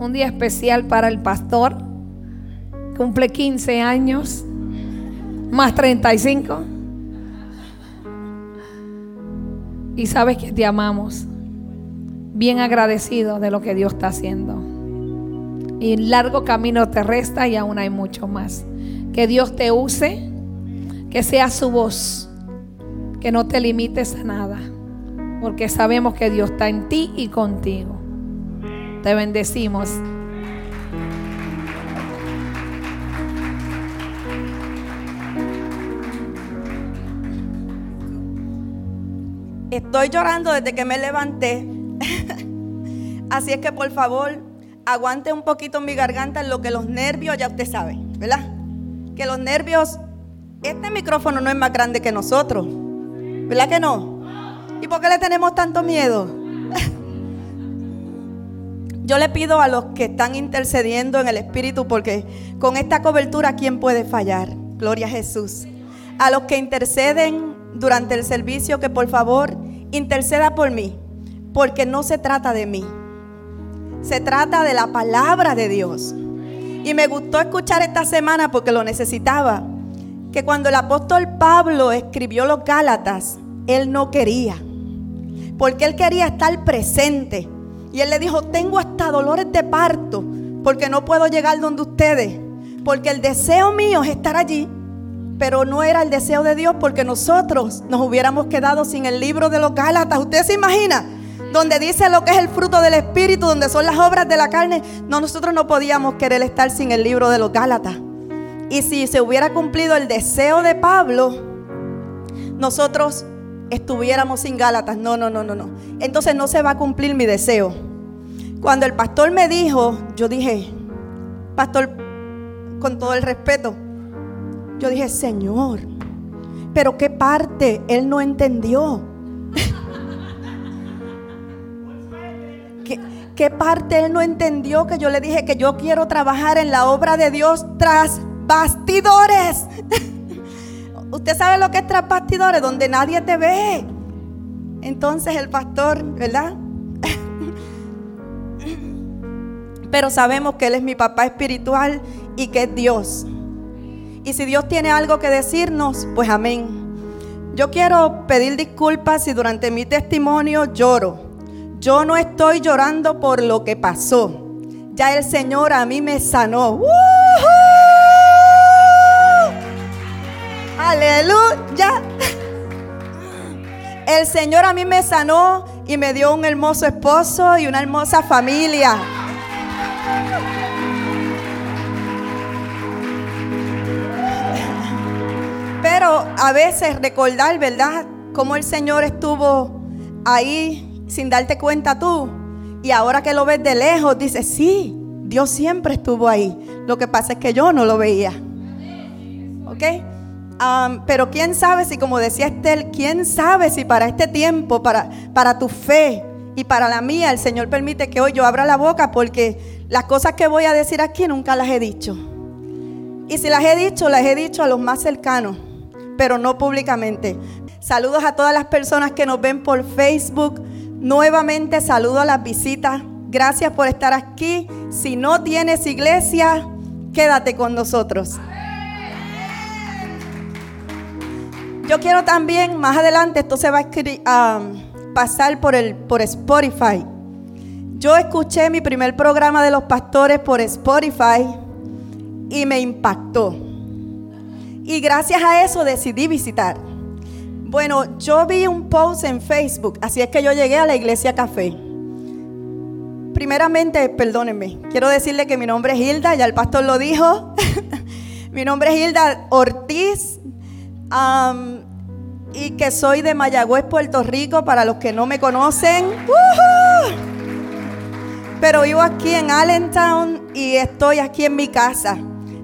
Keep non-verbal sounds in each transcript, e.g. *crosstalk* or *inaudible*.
un día especial para el pastor. Cumple 15 años, más 35. Y sabes que te amamos. Bien agradecido de lo que Dios está haciendo. Y largo camino te resta y aún hay mucho más. Que Dios te use, que sea su voz, que no te limites a nada, porque sabemos que Dios está en ti y contigo. Te bendecimos. Estoy llorando desde que me levanté. *laughs* Así es que por favor, aguante un poquito mi garganta en lo que los nervios, ya usted sabe, ¿verdad? Que los nervios, este micrófono no es más grande que nosotros. ¿Verdad que no? ¿Y por qué le tenemos tanto miedo? Yo le pido a los que están intercediendo en el Espíritu, porque con esta cobertura, ¿quién puede fallar? Gloria a Jesús. A los que interceden durante el servicio, que por favor interceda por mí, porque no se trata de mí, se trata de la palabra de Dios. Y me gustó escuchar esta semana porque lo necesitaba, que cuando el apóstol Pablo escribió los Gálatas, él no quería, porque él quería estar presente. Y él le dijo, tengo hasta dolores de parto, porque no puedo llegar donde ustedes, porque el deseo mío es estar allí, pero no era el deseo de Dios, porque nosotros nos hubiéramos quedado sin el libro de los Gálatas. ¿Usted se imagina? Donde dice lo que es el fruto del Espíritu, donde son las obras de la carne. No, nosotros no podíamos querer estar sin el libro de los Gálatas. Y si se hubiera cumplido el deseo de Pablo, nosotros estuviéramos sin Gálatas. No, no, no, no, no. Entonces no se va a cumplir mi deseo. Cuando el pastor me dijo, yo dije, pastor, con todo el respeto, yo dije, Señor, pero qué parte él no entendió. ¿Qué, ¿Qué parte él no entendió que yo le dije que yo quiero trabajar en la obra de Dios tras bastidores? Usted sabe lo que es tras bastidores, donde nadie te ve. Entonces el pastor, ¿verdad? *laughs* Pero sabemos que Él es mi papá espiritual y que es Dios. Y si Dios tiene algo que decirnos, pues amén. Yo quiero pedir disculpas si durante mi testimonio lloro. Yo no estoy llorando por lo que pasó. Ya el Señor a mí me sanó. Aleluya. El Señor a mí me sanó y me dio un hermoso esposo y una hermosa familia. Pero a veces recordar, ¿verdad? Cómo el Señor estuvo ahí sin darte cuenta tú. Y ahora que lo ves de lejos, dices, sí, Dios siempre estuvo ahí. Lo que pasa es que yo no lo veía. ¿Ok? Um, pero quién sabe si, como decía Estel, quién sabe si para este tiempo, para, para tu fe y para la mía, el Señor permite que hoy yo abra la boca porque las cosas que voy a decir aquí nunca las he dicho. Y si las he dicho, las he dicho a los más cercanos, pero no públicamente. Saludos a todas las personas que nos ven por Facebook. Nuevamente saludo a las visitas. Gracias por estar aquí. Si no tienes iglesia, quédate con nosotros. Yo quiero también, más adelante, esto se va a pasar por, el, por Spotify. Yo escuché mi primer programa de los pastores por Spotify y me impactó. Y gracias a eso decidí visitar. Bueno, yo vi un post en Facebook, así es que yo llegué a la iglesia café. Primeramente, perdónenme, quiero decirle que mi nombre es Hilda, ya el pastor lo dijo. *laughs* mi nombre es Hilda Ortiz y que soy de Mayagüez, Puerto Rico, para los que no me conocen. Pero vivo aquí en Allentown y estoy aquí en mi casa,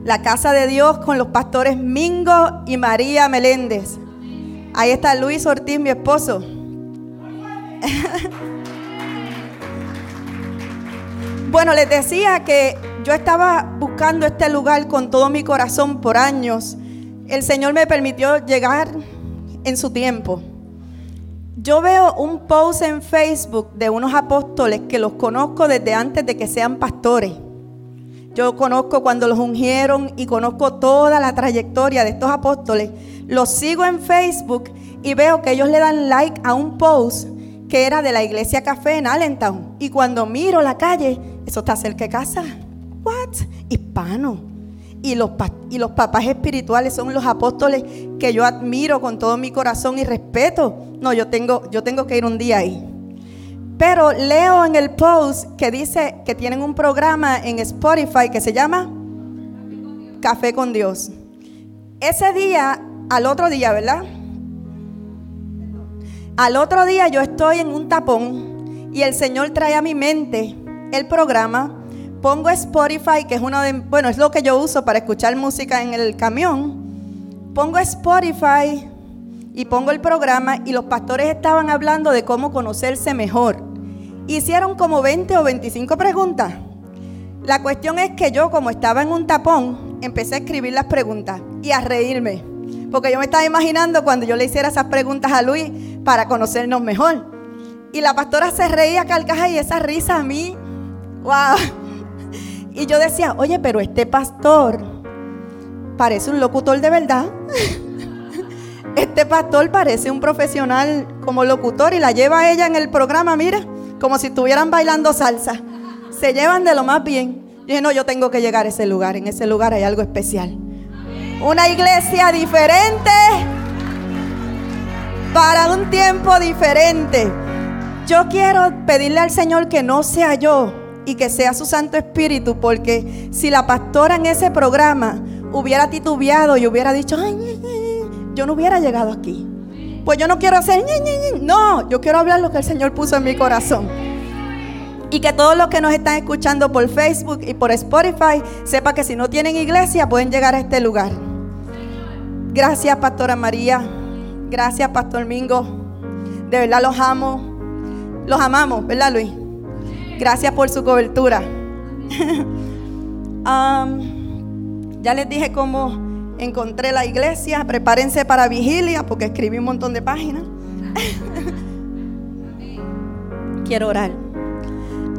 la casa de Dios con los pastores Mingo y María Meléndez. Ahí está Luis Ortiz, mi esposo. *laughs* bueno, les decía que yo estaba buscando este lugar con todo mi corazón por años. El Señor me permitió llegar en su tiempo. yo veo un post en Facebook de unos apóstoles que los conozco desde antes de que sean pastores. Yo conozco cuando los ungieron y conozco toda la trayectoria de estos apóstoles. Los sigo en Facebook y veo que ellos le dan like a un post que era de la iglesia café en Allentown. Y cuando miro la calle, eso está cerca de casa. What? Hispano y los, y los papás espirituales son los apóstoles que yo admiro con todo mi corazón y respeto. No, yo tengo, yo tengo que ir un día ahí. Pero leo en el post que dice que tienen un programa en Spotify que se llama Café con Dios. Ese día, al otro día, ¿verdad? Al otro día yo estoy en un tapón y el Señor trae a mi mente el programa pongo Spotify, que es uno de, bueno, es lo que yo uso para escuchar música en el camión. Pongo Spotify y pongo el programa y los pastores estaban hablando de cómo conocerse mejor. Hicieron como 20 o 25 preguntas. La cuestión es que yo, como estaba en un tapón, empecé a escribir las preguntas y a reírme. Porque yo me estaba imaginando cuando yo le hiciera esas preguntas a Luis para conocernos mejor. Y la pastora se reía carcaja y esa risa a mí, wow, y yo decía, oye, pero este pastor parece un locutor de verdad. *laughs* Este pastor parece un profesional como locutor y la lleva a ella en el programa, mira, como si estuvieran bailando salsa. Se llevan de lo más bien. Yo dije, no, yo tengo que llegar a ese lugar. En ese lugar hay algo especial. Una iglesia diferente para un tiempo diferente. Yo quiero pedirle al Señor que no sea yo y que sea su Santo Espíritu, porque si la pastora en ese programa hubiera titubeado y hubiera dicho, ay, yo no hubiera llegado aquí. Pues yo no quiero hacer, no, yo quiero hablar lo que el Señor puso en mi corazón. Y que todos los que nos están escuchando por Facebook y por Spotify sepa que si no tienen iglesia pueden llegar a este lugar. Gracias, Pastora María. Gracias, Pastor Mingo. De verdad los amo. Los amamos, ¿verdad, Luis? Gracias por su cobertura. *laughs* ya les dije cómo encontré la iglesia. Prepárense para vigilia porque escribí un montón de páginas. *laughs* Quiero orar.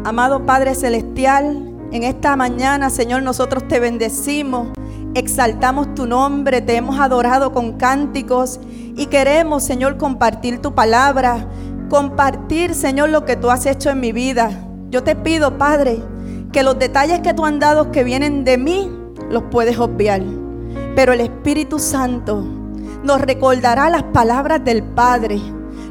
Amado Padre Celestial, en esta mañana, Señor, nosotros te bendecimos, exaltamos tu nombre, te hemos adorado con cánticos y queremos, Señor, compartir tu palabra, compartir, Señor, lo que tú has hecho en mi vida. Yo te pido, Padre, que los detalles que tú han dado que vienen de mí, los puedes obviar. Pero el Espíritu Santo nos recordará las palabras del Padre.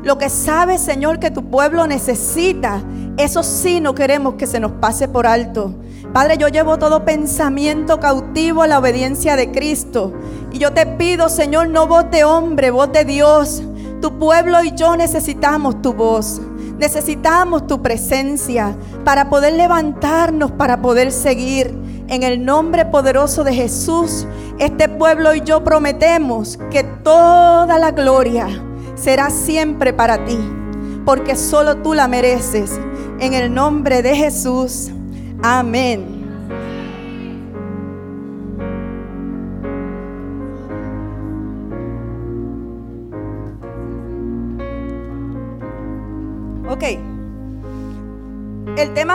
Lo que sabe, Señor, que tu pueblo necesita, eso sí no queremos que se nos pase por alto. Padre, yo llevo todo pensamiento cautivo a la obediencia de Cristo. Y yo te pido, Señor, no voz de hombre, voz de Dios. Tu pueblo y yo necesitamos tu voz. Necesitamos tu presencia para poder levantarnos, para poder seguir. En el nombre poderoso de Jesús, este pueblo y yo prometemos que toda la gloria será siempre para ti, porque solo tú la mereces. En el nombre de Jesús. Amén.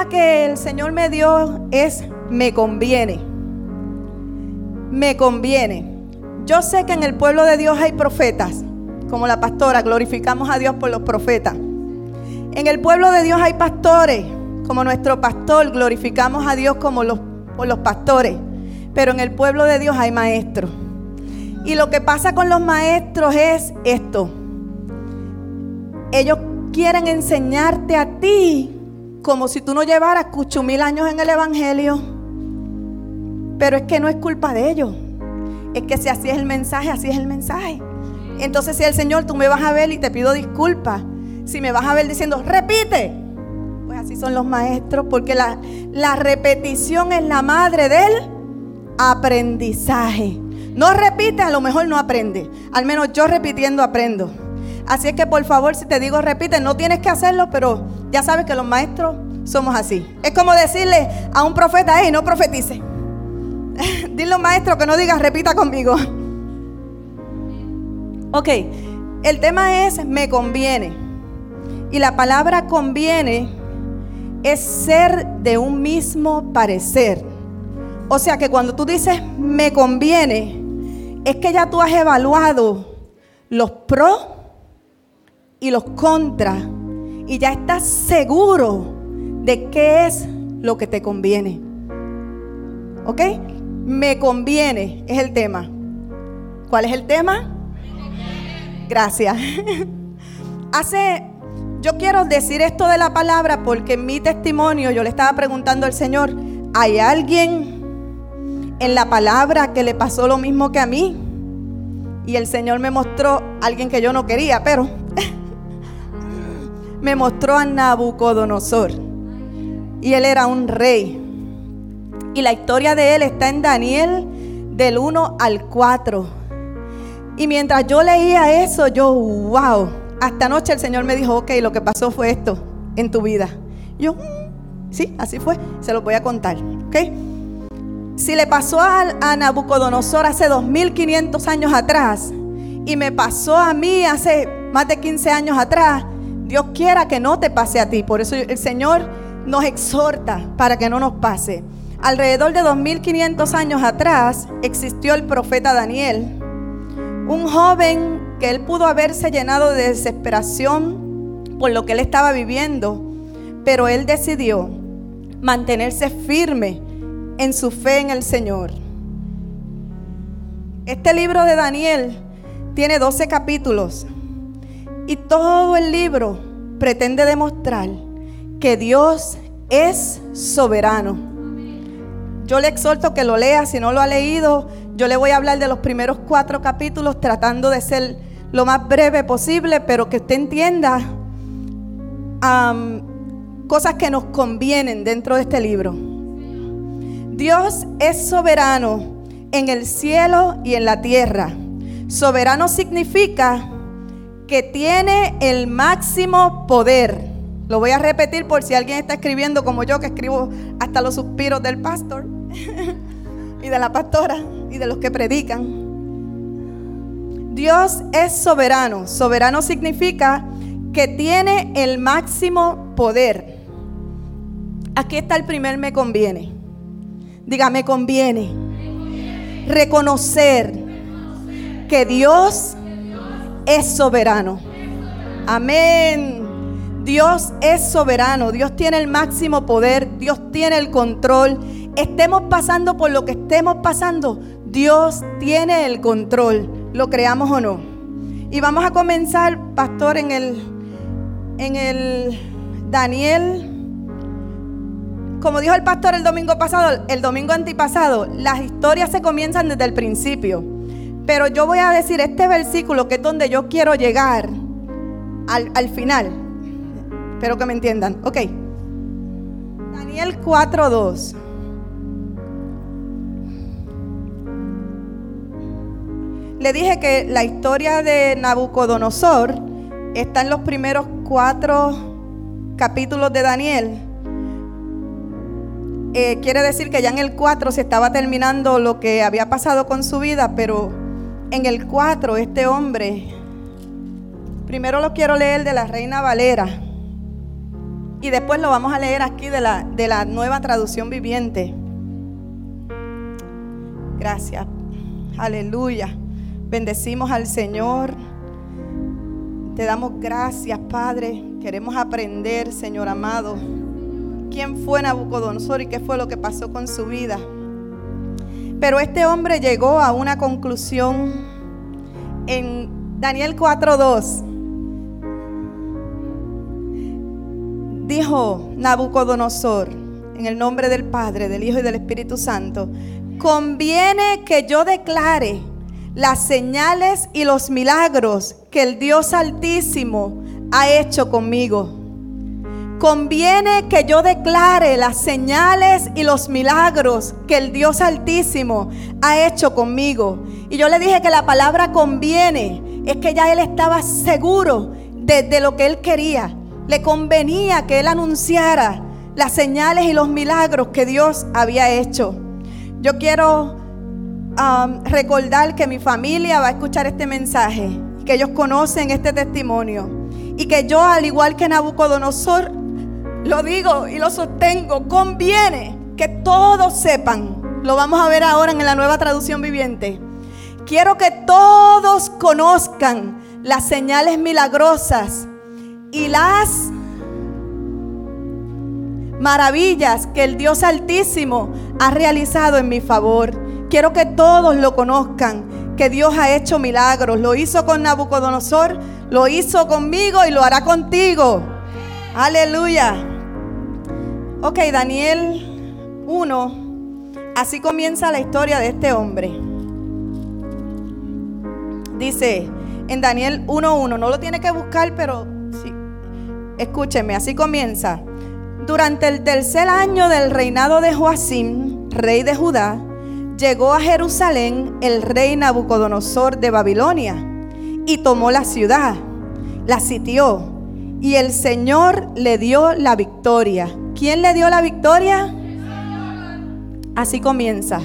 Que el Señor me dio es me conviene. Me conviene. Yo sé que en el pueblo de Dios hay profetas, como la pastora, glorificamos a Dios por los profetas. En el pueblo de Dios hay pastores, como nuestro pastor, glorificamos a Dios como los, por los pastores. Pero en el pueblo de Dios hay maestros. Y lo que pasa con los maestros es esto. Ellos quieren enseñarte a ti como si tú no llevaras cucho mil años en el Evangelio. Pero es que no es culpa de ellos. Es que si así es el mensaje, así es el mensaje. Entonces si el Señor tú me vas a ver y te pido disculpas, si me vas a ver diciendo, repite, pues así son los maestros, porque la, la repetición es la madre del aprendizaje. No repite, a lo mejor no aprende. Al menos yo repitiendo aprendo. Así es que por favor, si te digo repite, no tienes que hacerlo, pero ya sabes que los maestros somos así. Es como decirle a un profeta, hey, no profetice. *laughs* Dile a un maestro que no diga repita conmigo. Ok, el tema es me conviene. Y la palabra conviene es ser de un mismo parecer. O sea que cuando tú dices me conviene, es que ya tú has evaluado los pros y los contras y ya estás seguro de qué es lo que te conviene. ¿Ok? Me conviene es el tema. ¿Cuál es el tema? Gracias. *laughs* Hace, yo quiero decir esto de la palabra porque en mi testimonio yo le estaba preguntando al Señor, ¿hay alguien en la palabra que le pasó lo mismo que a mí? Y el Señor me mostró a alguien que yo no quería, pero me mostró a Nabucodonosor. Y él era un rey. Y la historia de él está en Daniel del 1 al 4. Y mientras yo leía eso, yo, wow, hasta anoche el Señor me dijo, ok, lo que pasó fue esto en tu vida. yo, mm, sí, así fue, se lo voy a contar, ok. Si le pasó a, a Nabucodonosor hace 2500 años atrás y me pasó a mí hace más de 15 años atrás, Dios quiera que no te pase a ti. Por eso el Señor nos exhorta para que no nos pase. Alrededor de 2500 años atrás existió el profeta Daniel, un joven que él pudo haberse llenado de desesperación por lo que él estaba viviendo, pero él decidió mantenerse firme en su fe en el Señor. Este libro de Daniel tiene 12 capítulos. Y todo el libro pretende demostrar que Dios es soberano. Yo le exhorto que lo lea, si no lo ha leído, yo le voy a hablar de los primeros cuatro capítulos tratando de ser lo más breve posible, pero que usted entienda cosas que nos convienen dentro de este libro. Dios es soberano en el cielo y en la tierra. Soberano significa que tiene el máximo poder. Lo voy a repetir por si alguien está escribiendo como yo, que escribo hasta los suspiros del pastor *laughs* y de la pastora y de los que predican. Dios es soberano. Soberano significa que tiene el máximo poder. Aquí está el primer me conviene. Diga, me conviene. Reconocer que Dios es soberano. Amén. Dios es soberano, Dios tiene el máximo poder, Dios tiene el control. Estemos pasando por lo que estemos pasando, Dios tiene el control, lo creamos o no. Y vamos a comenzar, pastor, en el en el Daniel como dijo el pastor el domingo pasado, el domingo antipasado, las historias se comienzan desde el principio. Pero yo voy a decir este versículo que es donde yo quiero llegar al, final. Espero que me entiendan. Ok. Daniel 4.2. Le dije que la historia de Nabucodonosor está en los primeros cuatro capítulos de Daniel. Eh, quiere decir que ya en el 4 se estaba terminando lo que había pasado con su vida, pero en el 4, este hombre, primero lo quiero leer de la Reina Valera y después lo vamos a leer aquí de la, de la nueva traducción viviente. Gracias. Aleluya. Bendecimos al Señor. Te damos gracias, Padre. Queremos aprender, Señor amado, quién fue Nabucodonosor y qué fue lo que pasó con su vida. Pero este hombre llegó a una conclusión en Daniel 4:2. Dijo Nabucodonosor, en el nombre del Padre, del Hijo y del Espíritu Santo, conviene que yo declare las señales y los milagros que el Dios Altísimo ha hecho conmigo Conviene que yo declare las señales y los milagros que el Dios Altísimo ha hecho conmigo. Y yo le dije que la palabra conviene es que ya él estaba seguro de, lo que él quería. Le convenía que él anunciara las señales y los milagros que Dios había hecho. Yo quiero um, recordar que mi familia va a escuchar este mensaje, que ellos conocen este testimonio Y que yo, al igual que Nabucodonosor, lo digo y lo sostengo, conviene que todos sepan, lo vamos a ver ahora en la nueva traducción viviente, quiero que todos conozcan las señales milagrosas y las maravillas que el Dios Altísimo ha realizado en mi favor. Quiero que todos lo conozcan, que Dios ha hecho milagros. Lo hizo con Nabucodonosor, lo hizo conmigo y lo hará contigo. Aleluya. Ok, Daniel 1. Así comienza la historia de este hombre. Dice en Daniel 1.1, no lo tiene que buscar, pero sí. Escúcheme, así comienza. Durante el tercer año del reinado de Joacim, rey de Judá, llegó a Jerusalén el rey Nabucodonosor de Babilonia y tomó la ciudad, la sitió y el Señor le dio la victoria. ¿Quién le dio la victoria? Así comienza.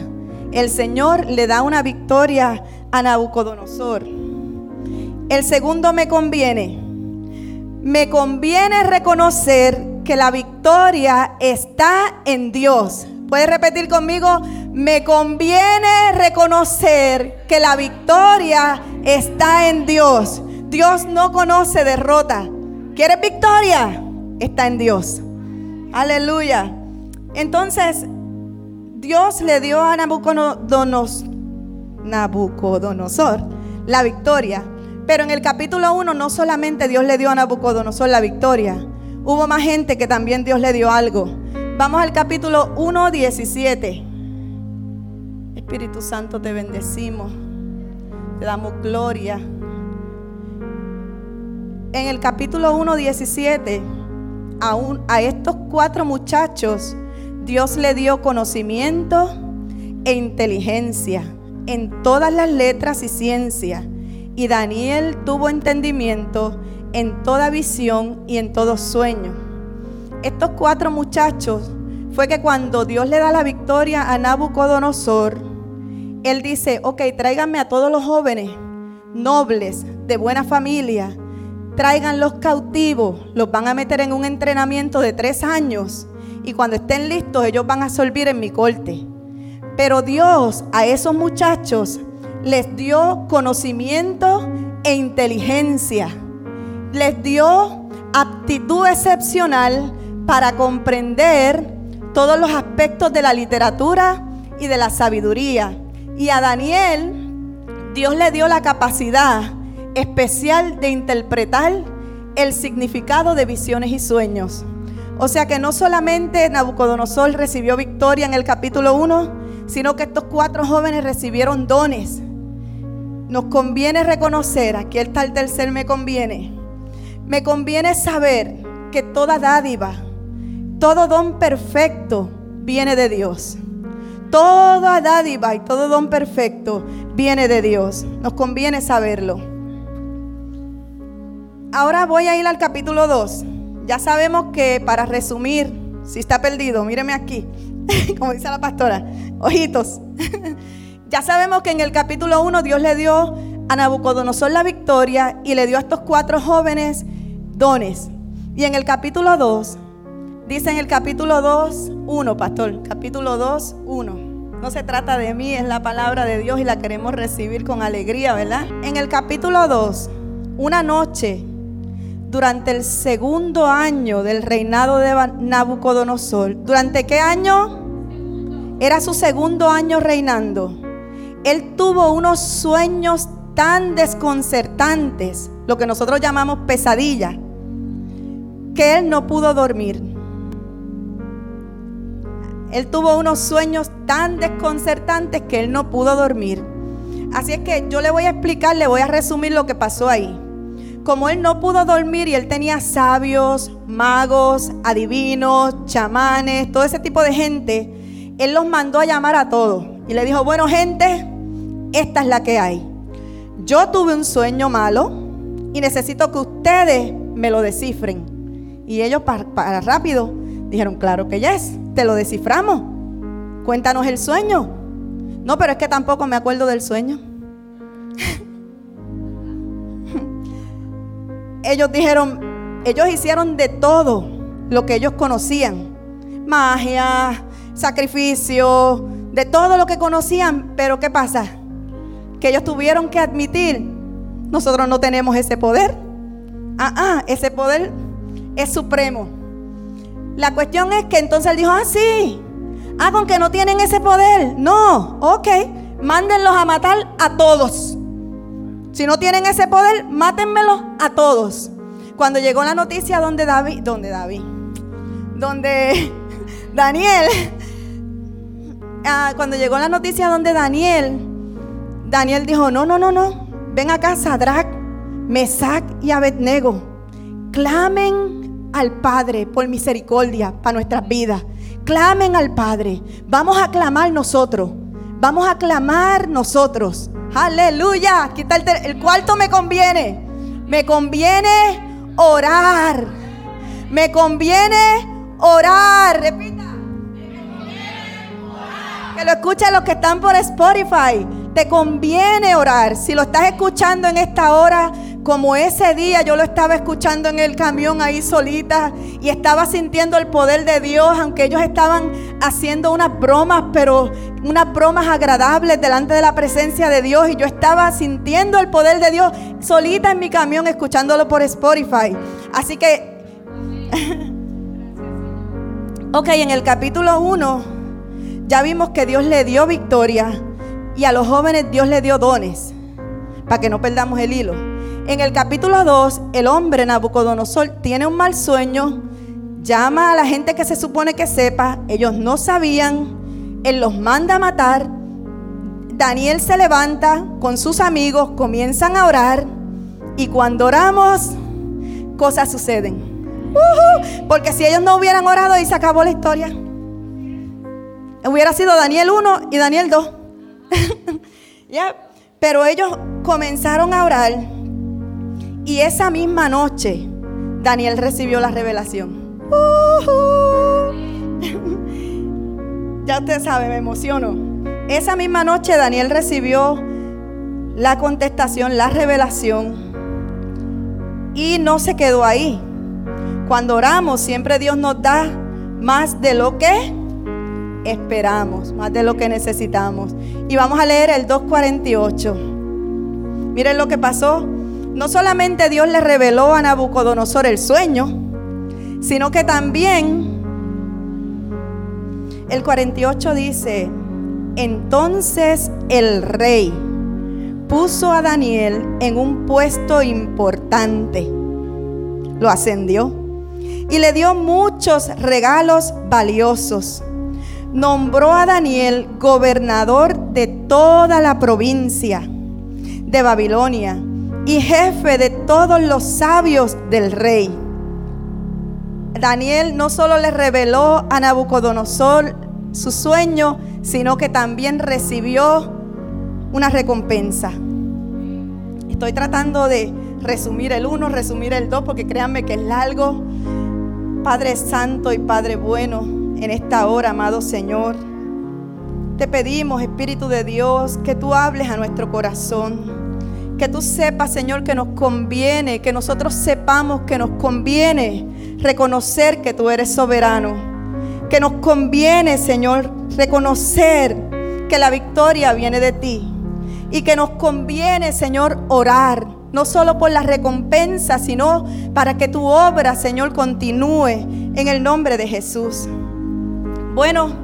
El Señor le da una victoria a Nabucodonosor. El segundo me conviene. Me conviene reconocer que la victoria está en Dios. ¿Puedes repetir conmigo? Me conviene reconocer que la victoria está en Dios. Dios no conoce derrota. ¿Quieres victoria? Está en Dios. Aleluya. Entonces, Dios le dio a Nabucodonosor la victoria. Pero en el capítulo 1 no solamente Dios le dio a Nabucodonosor la victoria, Hubo más gente que también Dios le dio algo. Vamos al capítulo 1, 17. Espíritu Santo, te bendecimos. Te damos gloria. En el capítulo 1, 17, a, estos cuatro muchachos, Dios le dio conocimiento e inteligencia en todas las letras y ciencia. Y Daniel tuvo entendimiento en toda visión y en todo sueño. Estos cuatro muchachos fue que cuando Dios le da la victoria a Nabucodonosor, él dice, ok, tráiganme a todos los jóvenes, nobles, de buena familia, traigan los cautivos, los van a meter en un entrenamiento de tres años y cuando estén listos ellos van a servir en mi corte. Pero Dios a esos muchachos les dio conocimiento e inteligencia les dio aptitud excepcional para comprender todos los aspectos de la literatura y de la sabiduría. Y a Daniel, Dios le dio la capacidad especial de interpretar el significado de visiones y sueños. O sea que no solamente Nabucodonosor recibió victoria en el capítulo 1, sino que estos cuatro jóvenes recibieron dones. Nos conviene reconocer, aquí está el tercer me conviene, me conviene saber que toda dádiva, todo don perfecto viene de Dios. Toda dádiva y todo don perfecto viene de Dios. Nos conviene saberlo. Ahora voy a ir al capítulo 2. Ya sabemos que para resumir, si está perdido, míreme aquí, *laughs* como dice la pastora, ojitos. *laughs* ya sabemos que en el capítulo 1 Dios le dio a Nabucodonosor la victoria y le dio a estos cuatro jóvenes dones. Y en el capítulo 2, dice en el capítulo 2, 1, pastor, capítulo 2, 1. No se trata de mí, es la palabra de Dios y la queremos recibir con alegría, ¿verdad? En el capítulo 2, una noche, durante el segundo año del reinado de Nabucodonosor, ¿durante qué año? Era su segundo año reinando. Él tuvo unos sueños tan desconcertantes, lo que nosotros llamamos pesadilla, que él no pudo dormir. Él tuvo unos sueños tan desconcertantes que él no pudo dormir. Así es que yo le voy a explicar, le voy a resumir lo que pasó ahí. Como él no pudo dormir y él tenía sabios, magos, adivinos, chamanes, todo ese tipo de gente, él los mandó a llamar a todos. Y le dijo, bueno gente, esta es la que hay. Yo tuve un sueño malo y necesito que ustedes me lo descifren. Y ellos para, rápido dijeron, claro que yes, te lo desciframos. Cuéntanos el sueño. No, pero es que tampoco me acuerdo del sueño. Ellos dijeron, ellos hicieron de todo lo que ellos conocían. Magia, sacrificio, de todo lo que conocían. Pero ¿qué pasa? Que ellos tuvieron que admitir, nosotros no tenemos ese poder. Ah, ah, ese poder es supremo. La cuestión es que entonces él dijo, ah, sí, ah, con que no tienen ese poder. No, ok, mándenlos a matar a todos. Si no tienen ese poder, mátenmelos a todos. Cuando llegó la noticia donde David, donde David, donde *laughs* Daniel, *laughs* ah, cuando llegó la noticia donde Daniel, Daniel dijo, no, no, no, no, ven acá, Sadrach, Mesach y Abednego, clamen al Padre por misericordia para nuestras vidas. Clamen al Padre. Vamos a clamar nosotros. Vamos a clamar nosotros. Aleluya. Quita el, el cuarto me conviene. Me conviene orar. Me conviene orar. Repita. Que lo escuchen los que están por Spotify. Te conviene orar. Si lo estás escuchando en esta hora, como ese día yo lo estaba escuchando en el camión ahí solita y estaba sintiendo el poder de Dios, aunque ellos estaban haciendo unas bromas, pero unas bromas agradables delante de la presencia de Dios y yo estaba sintiendo el poder de Dios solita en mi camión escuchándolo por Spotify. Así que, *laughs* ok, en el capítulo 1 ya vimos que Dios le dio victoria y a los jóvenes Dios le dio dones, para que no perdamos el hilo. En el capítulo 2, el hombre Nabucodonosor tiene un mal sueño, llama a la gente que se supone que sepa, ellos no sabían, él los manda a matar. Daniel se levanta con sus amigos, comienzan a orar y cuando oramos, cosas suceden. porque si ellos no hubieran orado y se acabó la historia, hubiera sido Daniel 1 y Daniel 2. *laughs* Pero ellos comenzaron a orar y esa misma noche Daniel recibió la revelación. *laughs* ya usted sabe, me emociono. Esa misma noche Daniel recibió la contestación, la revelación. Y no se quedó ahí. Cuando oramos, siempre Dios nos da más de lo que esperamos, más de lo que necesitamos. Y vamos a leer el 248. Miren lo que pasó no solamente Dios le reveló a Nabucodonosor el sueño, sino que también el 48 dice, entonces el rey puso a Daniel en un puesto importante, lo ascendió y le dio muchos regalos valiosos. Nombró a Daniel gobernador de toda la provincia de Babilonia y jefe de todos los sabios del rey. Daniel no solo le reveló a Nabucodonosor su sueño, sino que también recibió una recompensa. Estoy tratando de resumir el uno, resumir el dos, porque créanme que es largo. Padre Santo y Padre bueno, en esta hora, amado Señor, te pedimos, Espíritu de Dios, que tú hables a nuestro corazón. Que tú sepas, Señor, que nos conviene, que nosotros sepamos que nos conviene reconocer que tú eres soberano. Que nos conviene, Señor, reconocer que la victoria viene de ti. Y que nos conviene, Señor, orar, no solo por la recompensa, sino para que tu obra, Señor, continúe en el nombre de Jesús. Bueno,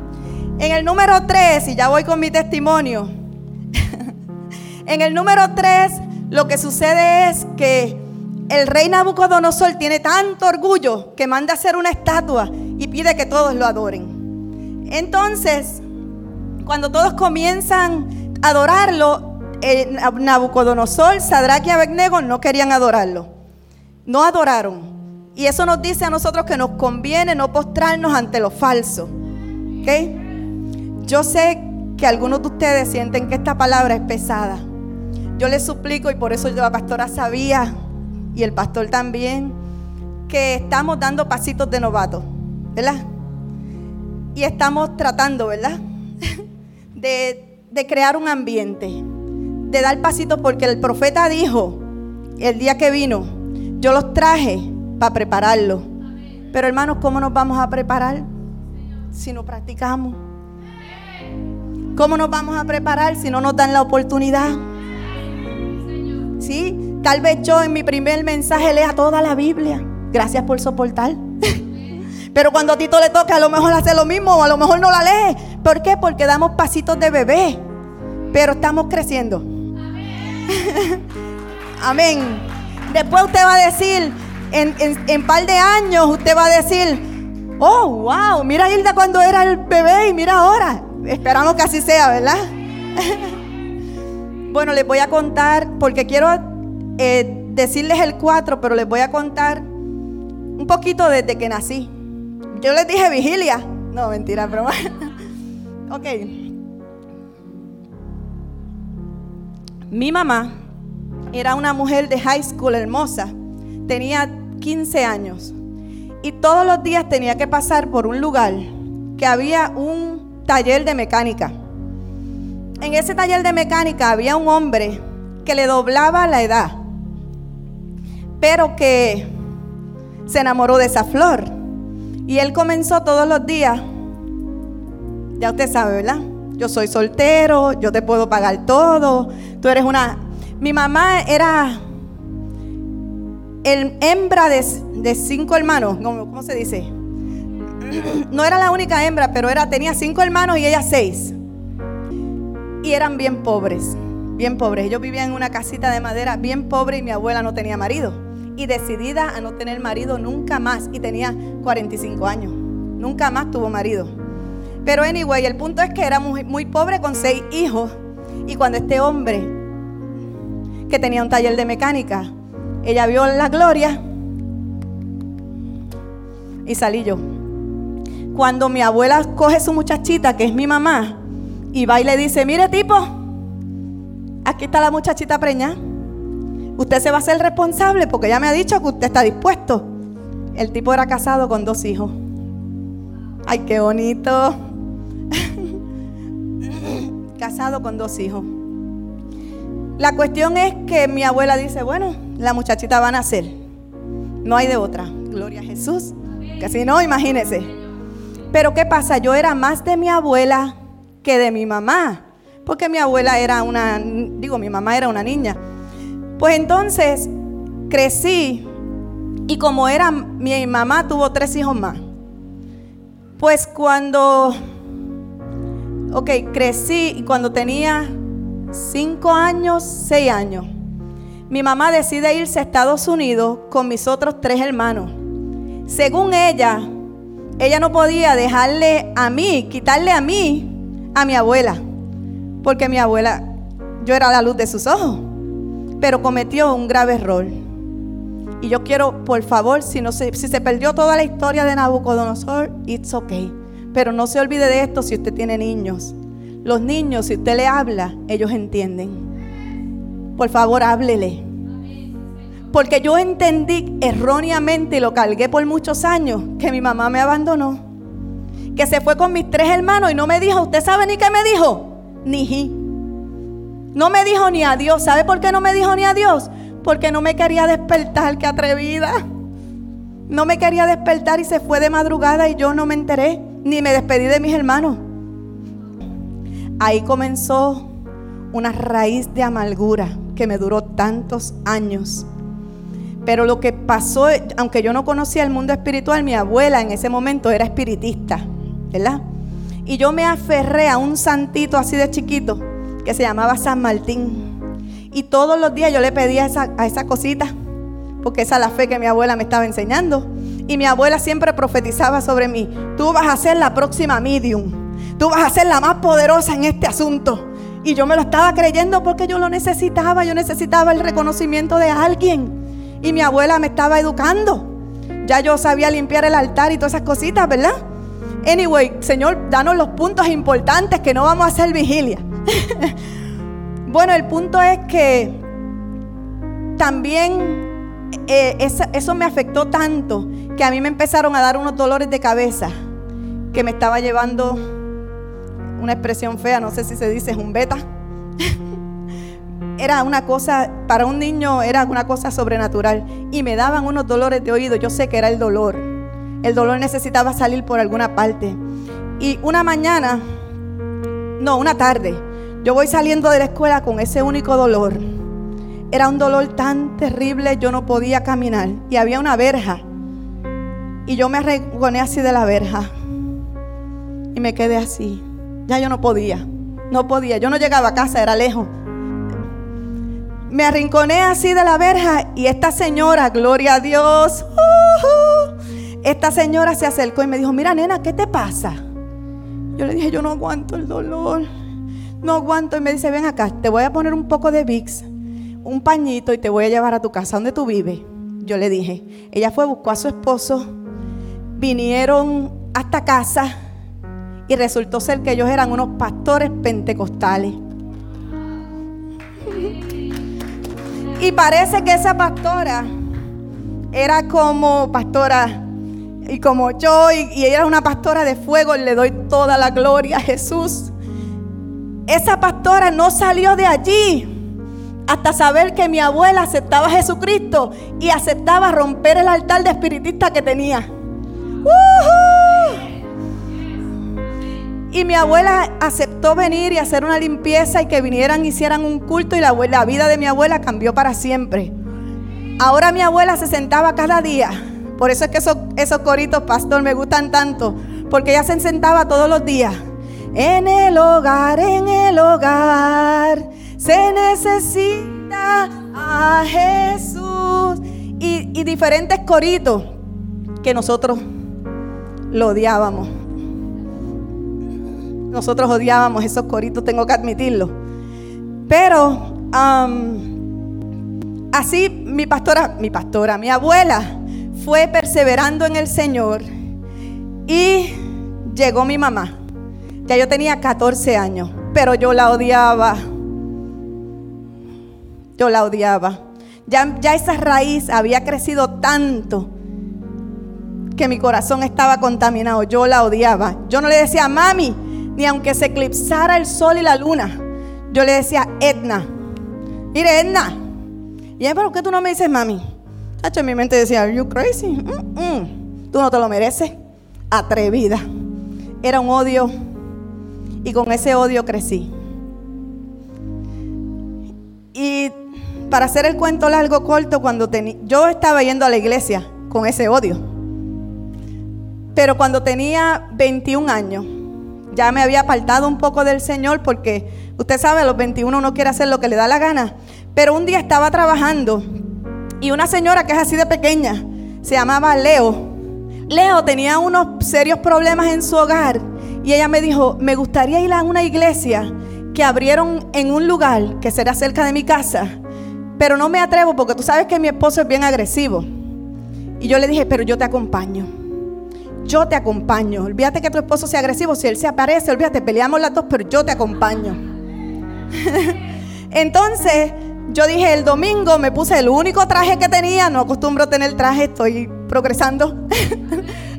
en el número 3, y ya voy con mi testimonio. *laughs* En el número 3, lo que sucede es que el rey Nabucodonosor tiene tanto orgullo que manda hacer una estatua y pide que todos lo adoren. Entonces, cuando todos comienzan a adorarlo, eh, Nabucodonosor, Sadrach y Abednego no querían adorarlo. No adoraron. Y eso nos dice a nosotros que nos conviene no postrarnos ante lo falso. Yo sé que algunos de ustedes sienten que esta palabra es pesada. Yo les suplico, y por eso la pastora sabía, y el pastor también, que estamos dando pasitos de novato, ¿verdad? Y estamos tratando, ¿verdad? *laughs* De, de crear un ambiente, de dar pasitos, porque el profeta dijo, el día que vino, yo los traje para prepararlo. Pero hermanos, ¿cómo nos vamos a preparar si no practicamos? ¿Cómo nos vamos a preparar si no nos dan la oportunidad? Sí, tal vez yo en mi primer mensaje lea toda la Biblia. Gracias por soportar. *laughs* Pero cuando a Tito le toca, a lo mejor hace lo mismo a lo mejor no la lee. ¿Por qué? Porque damos pasitos de bebé. Pero estamos creciendo. *laughs* Amén. Después usted va a decir, en, en, par de años, usted va a decir, oh, wow, mira Hilda cuando era el bebé y mira ahora. Esperamos que así sea, ¿verdad? *laughs* bueno, les voy a contar, porque quiero eh, decirles el 4, pero les voy a contar un poquito desde que nací. Yo les dije vigilia. No, mentira, broma. *laughs* ok. Mi mamá era una mujer de high school hermosa. Tenía 15 años. Y todos los días tenía que pasar por un lugar que había un taller de mecánica. En ese taller de mecánica había un hombre que le doblaba la edad, pero que se enamoró de esa flor. Y él comenzó todos los días, ya usted sabe, ¿verdad? Yo soy soltero, yo te puedo pagar todo, tú eres una... Mi mamá era el hembra de, cinco hermanos, ¿cómo, se dice? *clears throat* No era la única hembra, pero era, tenía cinco hermanos y ella seis. Y eran bien pobres, bien pobres. Ellos vivían en una casita de madera bien pobre y mi abuela no tenía marido y decidida a no tener marido nunca más. Y tenía 45 años. Nunca más tuvo marido. Pero anyway, el punto es que era muy, muy pobre con seis hijos. Y cuando este hombre, que tenía un taller de mecánica, ella vio la gloria y salí yo. Cuando mi abuela coge su muchachita, que es mi mamá, y va y le dice, mire tipo, aquí está la muchachita preñada Usted se va a hacer responsable porque ya me ha dicho que usted está dispuesto. El tipo era casado con dos hijos. Ay, qué bonito. *laughs* casado con dos hijos. La cuestión es que mi abuela dice, bueno, la muchachita va a nacer. No hay de otra. Gloria a Jesús. Que si no, imagínese. Pero ¿qué pasa? Yo era más de mi abuela que de mi mamá. Porque mi abuela era una, digo, mi mamá era una niña. Pues entonces crecí y como era mi mamá tuvo tres hijos más. Pues cuando, ok, crecí y cuando tenía cinco años, seis años, mi mamá decide irse a Estados Unidos con mis otros tres hermanos. Según ella, ella no podía dejarle a mí, quitarle a mí, a mi abuela, porque mi abuela, yo era la luz de sus ojos pero cometió un grave error. Y yo quiero, por favor, si, no se, si se perdió toda la historia de Nabucodonosor, it's okay. Pero no se olvide de esto si usted tiene niños. Los niños, si usted le habla, ellos entienden. Por favor, háblele. Porque yo entendí erróneamente y lo cargué por muchos años que mi mamá me abandonó. Que se fue con mis tres hermanos y no me dijo, ¿usted sabe ni qué me dijo? Ni no me dijo ni adiós. ¿Sabe por qué no me dijo ni adiós? Porque no me quería despertar, qué atrevida. No me quería despertar y se fue de madrugada y yo no me enteré, ni me despedí de mis hermanos. Ahí comenzó una raíz de amargura que me duró tantos años. Pero lo que pasó, aunque yo no conocía el mundo espiritual, mi abuela en ese momento era espiritista, ¿verdad? Y yo me aferré a un santito así de chiquito que se llamaba San Martín. Y todos los días yo le pedía esa, a esa cosita, porque esa es la fe que mi abuela me estaba enseñando. Y mi abuela siempre profetizaba sobre mí, tú vas a ser la próxima medium, tú vas a ser la más poderosa en este asunto. Y yo me lo estaba creyendo porque yo lo necesitaba, yo necesitaba el reconocimiento de alguien. Y mi abuela me estaba educando. Ya yo sabía limpiar el altar y todas esas cositas, ¿verdad? Anyway, Señor, danos los puntos importantes que no vamos a hacer vigilia. *laughs* bueno, el punto es que también eh, eso, me afectó tanto que a mí me empezaron a dar unos dolores de cabeza que me estaba llevando una expresión fea, no sé si se dice, es un beta. *laughs* era una cosa, para un niño era una cosa sobrenatural. Y me daban unos dolores de oído. Yo sé que era el dolor. El dolor necesitaba salir por alguna parte. Y una mañana, no, una tarde, yo voy saliendo de la escuela con ese único dolor. Era un dolor tan terrible, yo no podía caminar. Y había una verja. Y yo me arregoné así de la verja. Y me quedé así. Ya yo no podía. No podía. Yo no llegaba a casa, era lejos. Me arrinconé así de la verja y esta señora, gloria a Dios, esta señora se acercó y me dijo, mira nena, ¿qué te pasa? Yo le dije, yo no aguanto el dolor, no aguanto. Y me dice, ven acá, te voy a poner un poco de VIX, un pañito y te voy a llevar a tu casa donde tú vives. Yo le dije, ella fue, buscó a su esposo, vinieron hasta casa y resultó ser que ellos eran unos pastores pentecostales. Y parece que esa pastora era como pastora y como yo, y, ella era una pastora de fuego, le doy toda la gloria a Jesús. Esa pastora no salió de allí hasta saber que mi abuela aceptaba a Jesucristo y aceptaba romper el altar de espiritista que tenía. Y mi abuela aceptó venir y hacer una limpieza y que vinieran y hicieran un culto y la vida de mi abuela cambió para siempre. Ahora mi abuela se sentaba cada día. Por eso es que esos, esos coritos, pastor, me gustan tanto. Porque ella se sentaba todos los días. En el hogar, en el hogar, se necesita a Jesús. Y, diferentes coritos que nosotros lo odiábamos. Nosotros odiábamos esos coritos, tengo que admitirlo. Pero así mi pastora, mi pastora, mi abuela fue perseverando en el Señor y llegó mi mamá. Ya yo tenía 14 años, pero yo la odiaba. Yo la odiaba. Ya, ya esa raíz había crecido tanto que mi corazón estaba contaminado. Yo la odiaba. Yo no le decía, mami, ni aunque se eclipsara el sol y la luna. Yo le decía, Edna, mire Edna. Y él, pero ¿qué tú no me dices, mami? Tacho, en mi mente decía, ¿Are you crazy? Tú no te lo mereces. Atrevida. Era un odio. Y con ese odio crecí. Y para hacer el cuento largo, corto, cuando yo estaba yendo a la iglesia con ese odio. Pero cuando tenía 21 años, ya me había apartado un poco del Señor porque usted sabe, a los 21 uno quiere hacer lo que le da la gana. Pero un día estaba trabajando y una señora que es así de pequeña, se llamaba Leo. Leo tenía unos serios problemas en su hogar y ella me dijo, me gustaría ir a una iglesia que abrieron en un lugar que será cerca de mi casa, pero no me atrevo porque tú sabes que mi esposo es bien agresivo. Y yo le dije, pero yo te acompaño yo te acompaño. Olvídate que tu esposo sea agresivo, si él se aparece, olvídate, peleamos las dos, pero yo te acompaño. *laughs* Entonces, yo dije, el domingo me puse el único traje que tenía, no acostumbro a tener traje, estoy progresando.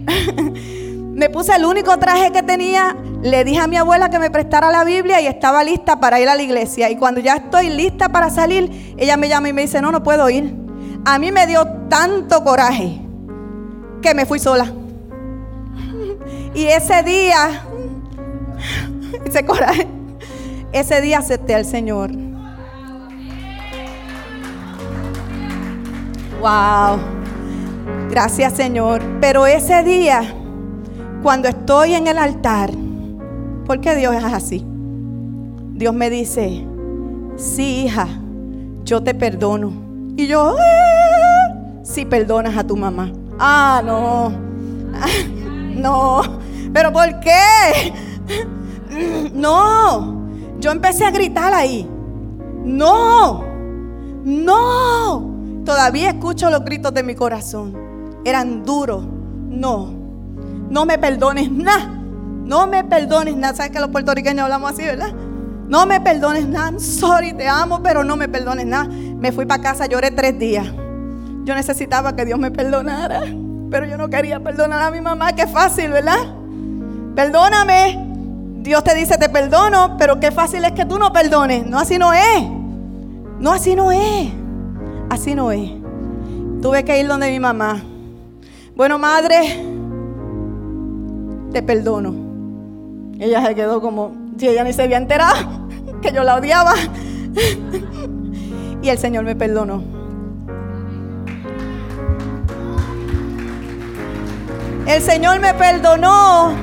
*laughs* me puse el único traje que tenía, le dije a mi abuela que me prestara la Biblia y estaba lista para ir a la iglesia. Y cuando ya estoy lista para salir, ella me llama y me dice, no, no puedo ir. A mí me dio tanto coraje que me fui sola. *laughs* Y ese día, *laughs* ese coraje, ese día acepté al Señor. Wow. Gracias Señor. Pero ese día, cuando estoy en el altar, ¿por qué Dios es así? Dios me dice, sí hija, yo te perdono. Y yo, ah, si perdonas a tu mamá. Ah, no. *laughs* No, pero ¿por qué? No, yo empecé a gritar ahí. No, no. Todavía escucho los gritos de mi corazón. Eran duros. No, no me perdones nada. No me perdones nada. ¿Sabes que los puertorriqueños hablamos así, verdad? No me perdones nada. sorry, te amo, pero no me perdones nada. Me fui para casa, lloré tres días. Yo necesitaba que Dios me perdonara. Pero yo no quería perdonar a mi mamá. Qué fácil, ¿verdad? Perdóname. Dios te dice, te perdono, pero qué fácil es que tú no perdones. No, así no es. No, así no es. Así no es. Tuve que ir donde mi mamá. Bueno, madre, te perdono. Ella se quedó como, si ella ni se había enterado *laughs* que yo la odiaba. *laughs* y el Señor me perdonó. El Señor me perdonó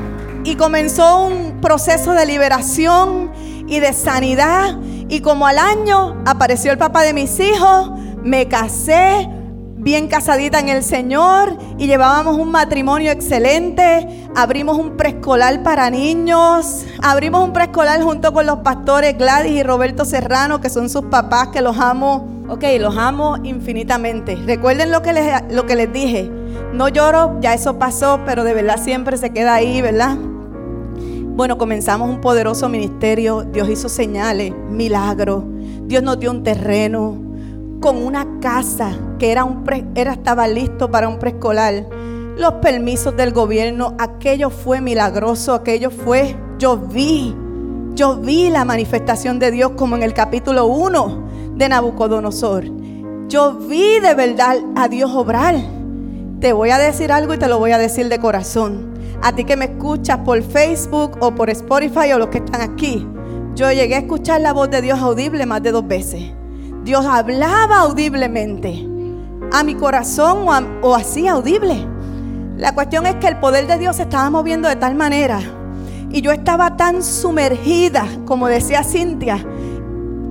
y comenzó un proceso de liberación y de sanidad. Y como al año apareció el papá de mis hijos, me casé, bien casadita en el Señor y llevábamos un matrimonio excelente. Abrimos un preescolar para niños. Abrimos un preescolar junto con los pastores Gladys y Roberto Serrano, que son sus papás, que los amo. Ok, los amo infinitamente. Recuerden lo que les, lo que les dije. No lloro, ya eso pasó, pero de verdad siempre se queda ahí, ¿verdad? Bueno, comenzamos un poderoso ministerio. Dios hizo señales, milagros. Dios nos dio un terreno con una casa que era un era, estaba listo para un preescolar. Los permisos del gobierno, aquello fue milagroso, aquello fue, yo vi, yo vi la manifestación de Dios como en el capítulo 1 de Nabucodonosor. Yo vi de verdad a Dios obrar. Te voy a decir algo y te lo voy a decir de corazón. A ti que me escuchas por Facebook o por Spotify o los que están aquí. Yo llegué a escuchar la voz de Dios audible más de dos veces. Dios hablaba audiblemente a mi corazón o, así audible. La cuestión es que el poder de Dios se estaba moviendo de tal manera y yo estaba tan sumergida, como decía Cintia.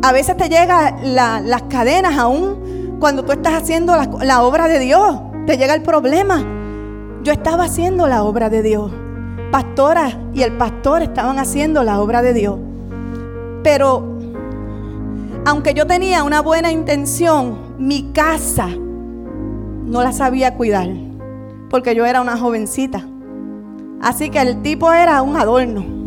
A veces te llegan las cadenas aún cuando tú estás haciendo la obra de Dios. Te llega el problema. Yo estaba haciendo la obra de Dios. Pastora y el pastor estaban haciendo la obra de Dios. Pero aunque yo tenía una buena intención, mi casa no la sabía cuidar, porque yo era una jovencita. Así que el tipo era un adorno.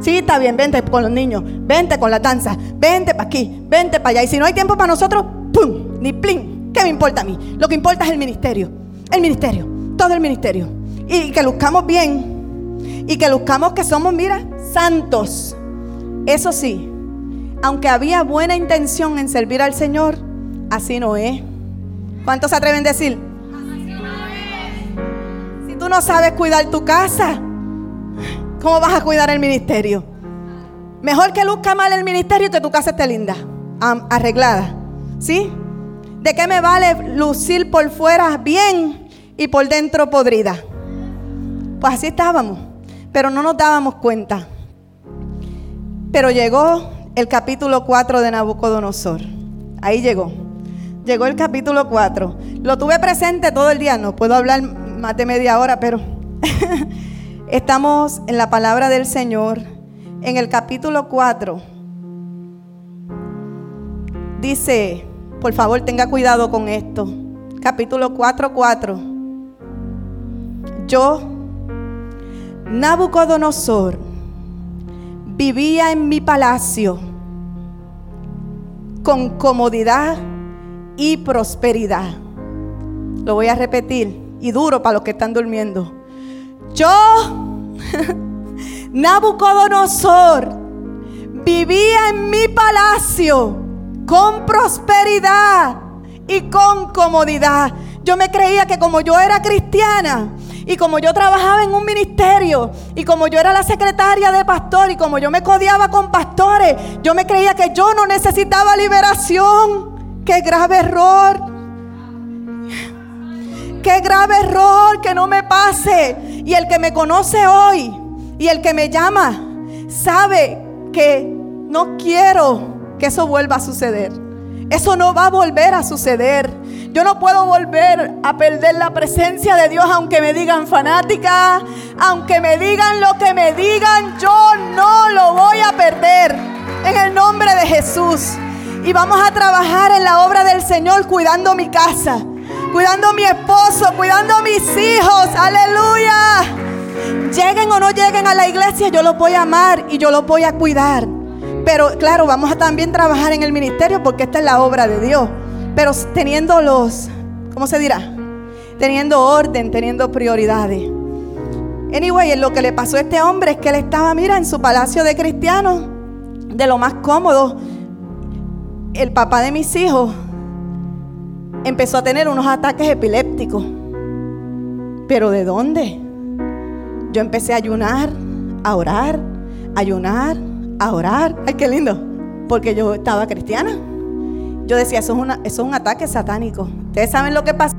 Sí, está bien, vente con los niños, vente con la danza, vente para aquí, vente para allá. Y si no hay tiempo para nosotros, ¡pum! Ni plin. ¿Qué me importa a mí? Lo que importa es el ministerio. El ministerio, todo el ministerio. Y que luzcamos bien. Y que luzcamos que somos, mira, santos. Eso sí, aunque había buena intención en servir al Señor, así no es. ¿Cuántos se atreven a decir? Si tú no sabes cuidar tu casa, ¿cómo vas a cuidar el ministerio? Mejor que luzca mal el ministerio y que tu casa esté linda, arreglada. ¿Sí? ¿De qué me vale lucir por fuera bien y por dentro podrida? Pues así estábamos, pero no nos dábamos cuenta. Pero llegó el capítulo 4 de Nabucodonosor. Ahí llegó. Llegó el capítulo 4. Lo tuve presente todo el día, no puedo hablar más de media hora, pero *laughs* estamos en la palabra del Señor, en el capítulo 4. Dice, por favor tenga cuidado con esto. Capítulo 4, 4. Yo, Nabucodonosor, vivía en mi palacio con comodidad y prosperidad. Lo voy a repetir y duro para los que están durmiendo. Yo, *laughs* Nabucodonosor, vivía en mi palacio con prosperidad y con comodidad. Yo me creía que como yo era cristiana, y como yo trabajaba en un ministerio, y como yo era la secretaria de pastor, y como yo me codiaba con pastores, yo me creía que yo no necesitaba liberación. Qué grave error. Qué grave error que no me pase. Y el que me conoce hoy y el que me llama sabe que no quiero que eso vuelva a suceder. Eso no va a volver a suceder. Yo no puedo volver a perder la presencia de Dios aunque me digan fanática, aunque me digan lo que me digan, yo no lo voy a perder. En el nombre de Jesús. Y vamos a trabajar en la obra del Señor cuidando mi casa, cuidando mi esposo, cuidando mis hijos. Aleluya. Lleguen o no lleguen a la iglesia, yo los voy a amar y yo los voy a cuidar. Pero claro, vamos a también trabajar en el ministerio porque esta es la obra de Dios pero teniendo los, ¿cómo se dirá? Teniendo orden, teniendo prioridades. Anyway, lo que le pasó a este hombre es que él estaba, mira, en su palacio de cristianos, de lo más cómodo. el papá de mis hijos empezó a tener unos ataques epilépticos. ¿Pero de dónde? Yo empecé a ayunar, a orar, a ayunar, a orar. Ay, qué lindo. Porque yo estaba cristiana. Yo decía, eso es, un ataque satánico. ¿Ustedes saben lo que pasó?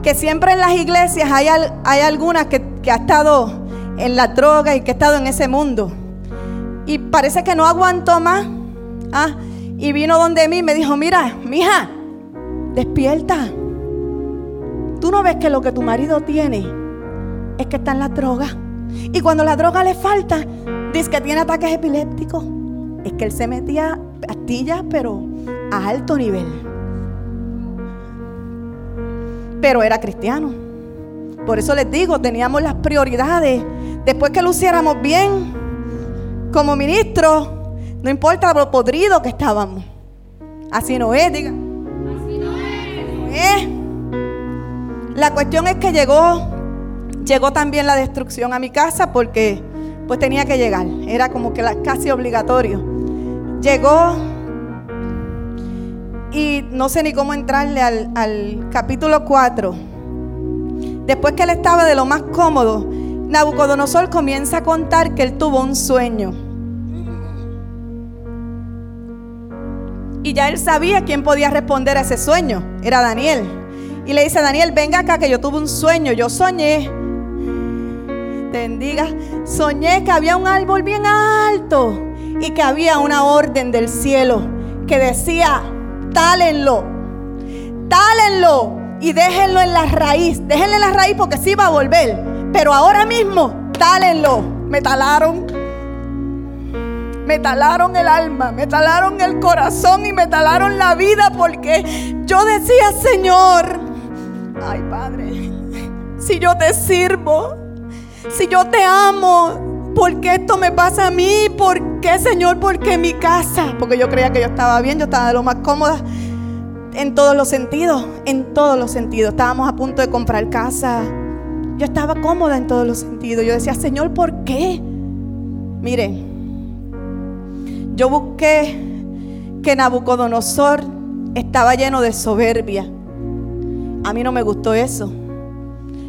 Que siempre en las iglesias hay, hay algunas que, que ha estado en la droga y que ha estado en ese mundo. Y parece que no aguantó más. Ah, y vino donde mí y me dijo, mira, mija, despierta. Tú no ves que lo que tu marido tiene es que está en la droga. Y cuando la droga le falta, dice que tiene ataques epilépticos. Es que él se metía pastillas, pero a alto nivel. Pero era cristiano. Por eso les digo, teníamos las prioridades. Después que luciéramos bien como ministros, no importa lo podrido que estábamos. Así no es, diga. Así no es. La cuestión es que llegó, llegó también la destrucción a mi casa porque pues tenía que llegar. Era como que casi obligatorio. Llegó y no sé ni cómo entrarle al, capítulo 4. Después que él estaba de lo más cómodo, Nabucodonosor comienza a contar que él tuvo un sueño. Y ya él sabía quién podía responder a ese sueño. Era Daniel. Y le dice, Daniel, venga acá que yo tuve un sueño. Yo soñé. Te bendiga. Soñé que había un árbol bien alto y que había una orden del cielo que decía, tálenlo, tálenlo y déjenlo en la raíz. Déjenle la raíz porque sí va a volver. Pero ahora mismo, tálenlo. Me talaron me talaron el alma, me talaron el corazón y me talaron la vida porque yo decía, Señor, ay Padre, si yo te sirvo, si yo te amo, ¿por qué esto me pasa a mí? ¿Por qué, Señor? ¿Por qué mi casa? Porque yo creía que yo estaba bien, yo estaba de lo más cómoda en todos los sentidos, en todos los sentidos. Estábamos a punto de comprar casa. Yo estaba cómoda en todos los sentidos. Yo decía, Señor, ¿por qué? Miren, yo busqué que Nabucodonosor estaba lleno de soberbia. A mí no me gustó eso.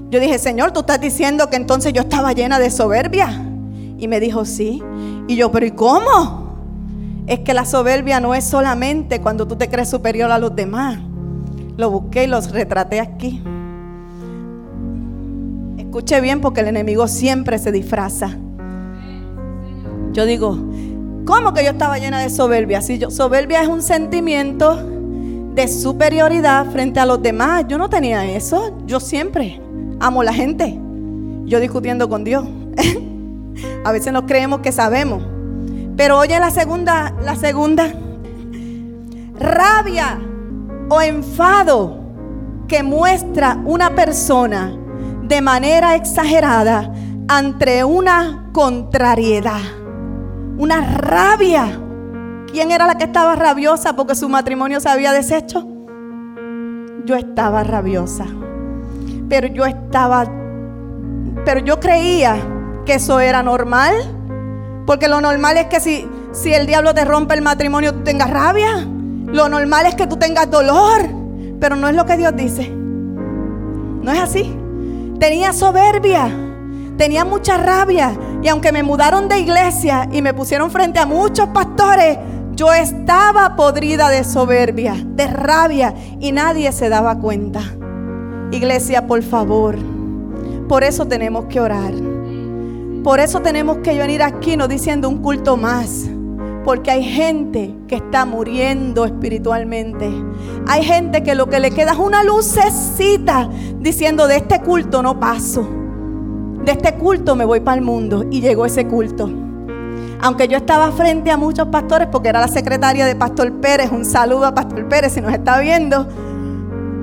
Yo dije, Señor, tú estás diciendo que entonces yo estaba llena de soberbia. Y me dijo, sí. Y yo, pero ¿y cómo? Es que la soberbia no es solamente cuando tú te crees superior a los demás. Lo busqué y los retraté aquí. Escuche bien porque el enemigo siempre se disfraza. Yo digo, ¿Cómo que yo estaba llena de soberbia? Si yo, soberbia es un sentimiento de superioridad frente a los demás. Yo no tenía eso. Yo siempre amo a la gente. Yo discutiendo con Dios. *laughs* a veces nos creemos que sabemos. Pero oye la segunda, la segunda. Rabia o enfado que muestra una persona de manera exagerada ante una contrariedad una rabia. ¿Quién era la que estaba rabiosa porque su matrimonio se había deshecho? Yo estaba rabiosa. Pero yo estaba, pero yo creía que eso era normal. Porque lo normal es que si, si el diablo te rompe el matrimonio, tú tengas rabia. Lo normal es que tú tengas dolor. Pero no es lo que Dios dice. No es así. Tenía soberbia. Tenía mucha rabia. Y aunque me mudaron de iglesia y me pusieron frente a muchos pastores, yo estaba podrida de soberbia, de rabia. Y nadie se daba cuenta. Iglesia, por favor. Por eso tenemos que orar. Por eso tenemos que venir aquí no diciendo un culto más. Porque hay gente que está muriendo espiritualmente. Hay gente que lo que le queda es una lucecita diciendo de este culto no paso de este culto me voy para el mundo. Y llegó ese culto. Aunque yo estaba frente a muchos pastores, porque era la secretaria de Pastor Pérez, un saludo a Pastor Pérez si nos está viendo,